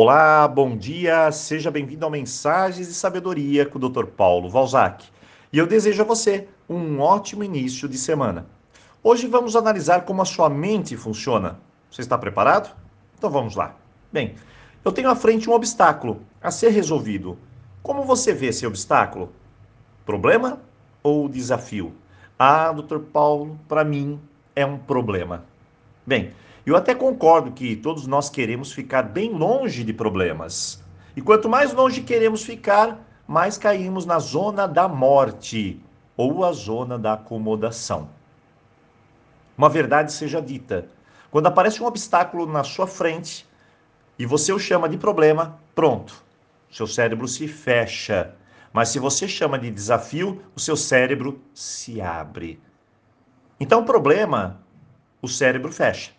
Olá, bom dia, seja bem-vindo ao Mensagens de Sabedoria com o Dr. Paulo Valzac. E eu desejo a você um ótimo início de semana. Hoje vamos analisar como a sua mente funciona. Você está preparado? Então vamos lá. Bem, eu tenho à frente um obstáculo a ser resolvido. Como você vê esse obstáculo? Problema ou desafio? Ah, Dr. Paulo, para mim é um problema. Bem, eu até concordo que todos nós queremos ficar bem longe de problemas. E quanto mais longe queremos ficar, mais caímos na zona da morte ou a zona da acomodação. Uma verdade seja dita: quando aparece um obstáculo na sua frente e você o chama de problema, pronto, seu cérebro se fecha. Mas se você chama de desafio, o seu cérebro se abre. Então, problema, o cérebro fecha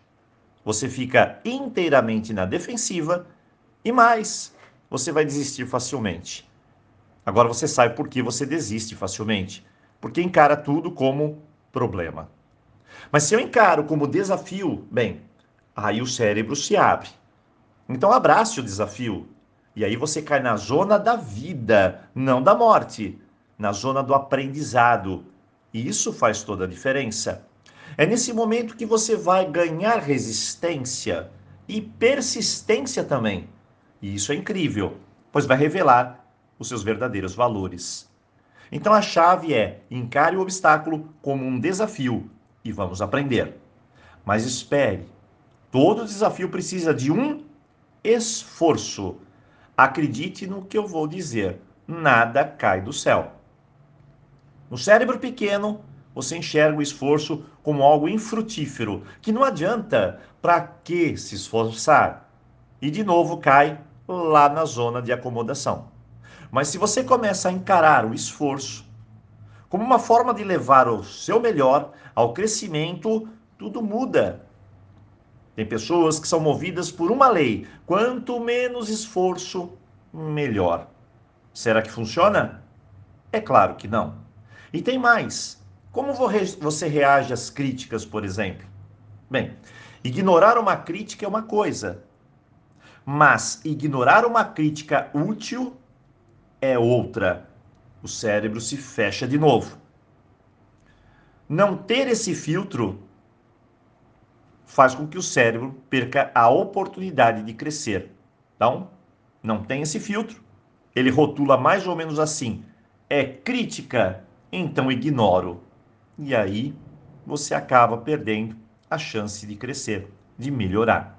você fica inteiramente na defensiva e mais, você vai desistir facilmente. Agora você sabe por que você desiste facilmente. Porque encara tudo como problema. Mas se eu encaro como desafio, bem, aí o cérebro se abre. Então abrace o desafio. E aí você cai na zona da vida, não da morte, na zona do aprendizado. E isso faz toda a diferença. É nesse momento que você vai ganhar resistência e persistência também. E isso é incrível, pois vai revelar os seus verdadeiros valores. Então a chave é encare o obstáculo como um desafio e vamos aprender. Mas espere, todo desafio precisa de um esforço. Acredite no que eu vou dizer: nada cai do céu. No cérebro pequeno, você enxerga o esforço como algo infrutífero, que não adianta para que se esforçar. E de novo cai lá na zona de acomodação. Mas se você começa a encarar o esforço como uma forma de levar o seu melhor ao crescimento, tudo muda. Tem pessoas que são movidas por uma lei: quanto menos esforço, melhor. Será que funciona? É claro que não. E tem mais. Como você reage às críticas, por exemplo? Bem, ignorar uma crítica é uma coisa, mas ignorar uma crítica útil é outra. O cérebro se fecha de novo. Não ter esse filtro faz com que o cérebro perca a oportunidade de crescer. Então, não tem esse filtro. Ele rotula mais ou menos assim: é crítica, então ignoro. E aí você acaba perdendo a chance de crescer, de melhorar.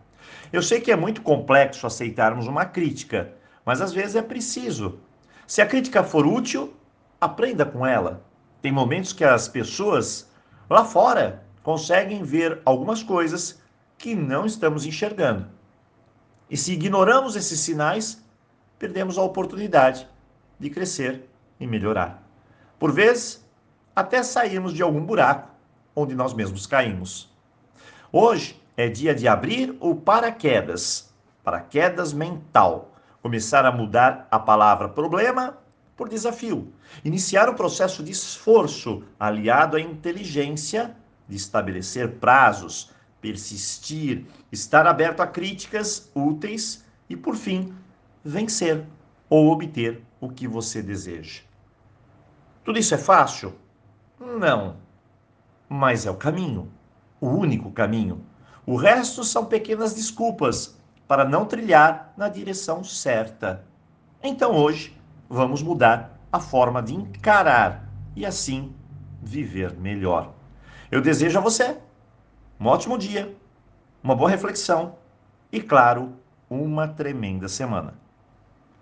Eu sei que é muito complexo aceitarmos uma crítica, mas às vezes é preciso. Se a crítica for útil, aprenda com ela. Tem momentos que as pessoas lá fora conseguem ver algumas coisas que não estamos enxergando. E se ignoramos esses sinais, perdemos a oportunidade de crescer e melhorar. Por vezes, até sairmos de algum buraco onde nós mesmos caímos. Hoje é dia de abrir o paraquedas, paraquedas mental, começar a mudar a palavra problema por desafio, iniciar o processo de esforço aliado à inteligência de estabelecer prazos, persistir, estar aberto a críticas úteis e, por fim, vencer ou obter o que você deseja. Tudo isso é fácil? Não. Mas é o caminho, o único caminho. O resto são pequenas desculpas para não trilhar na direção certa. Então hoje vamos mudar a forma de encarar e assim viver melhor. Eu desejo a você um ótimo dia, uma boa reflexão e, claro, uma tremenda semana.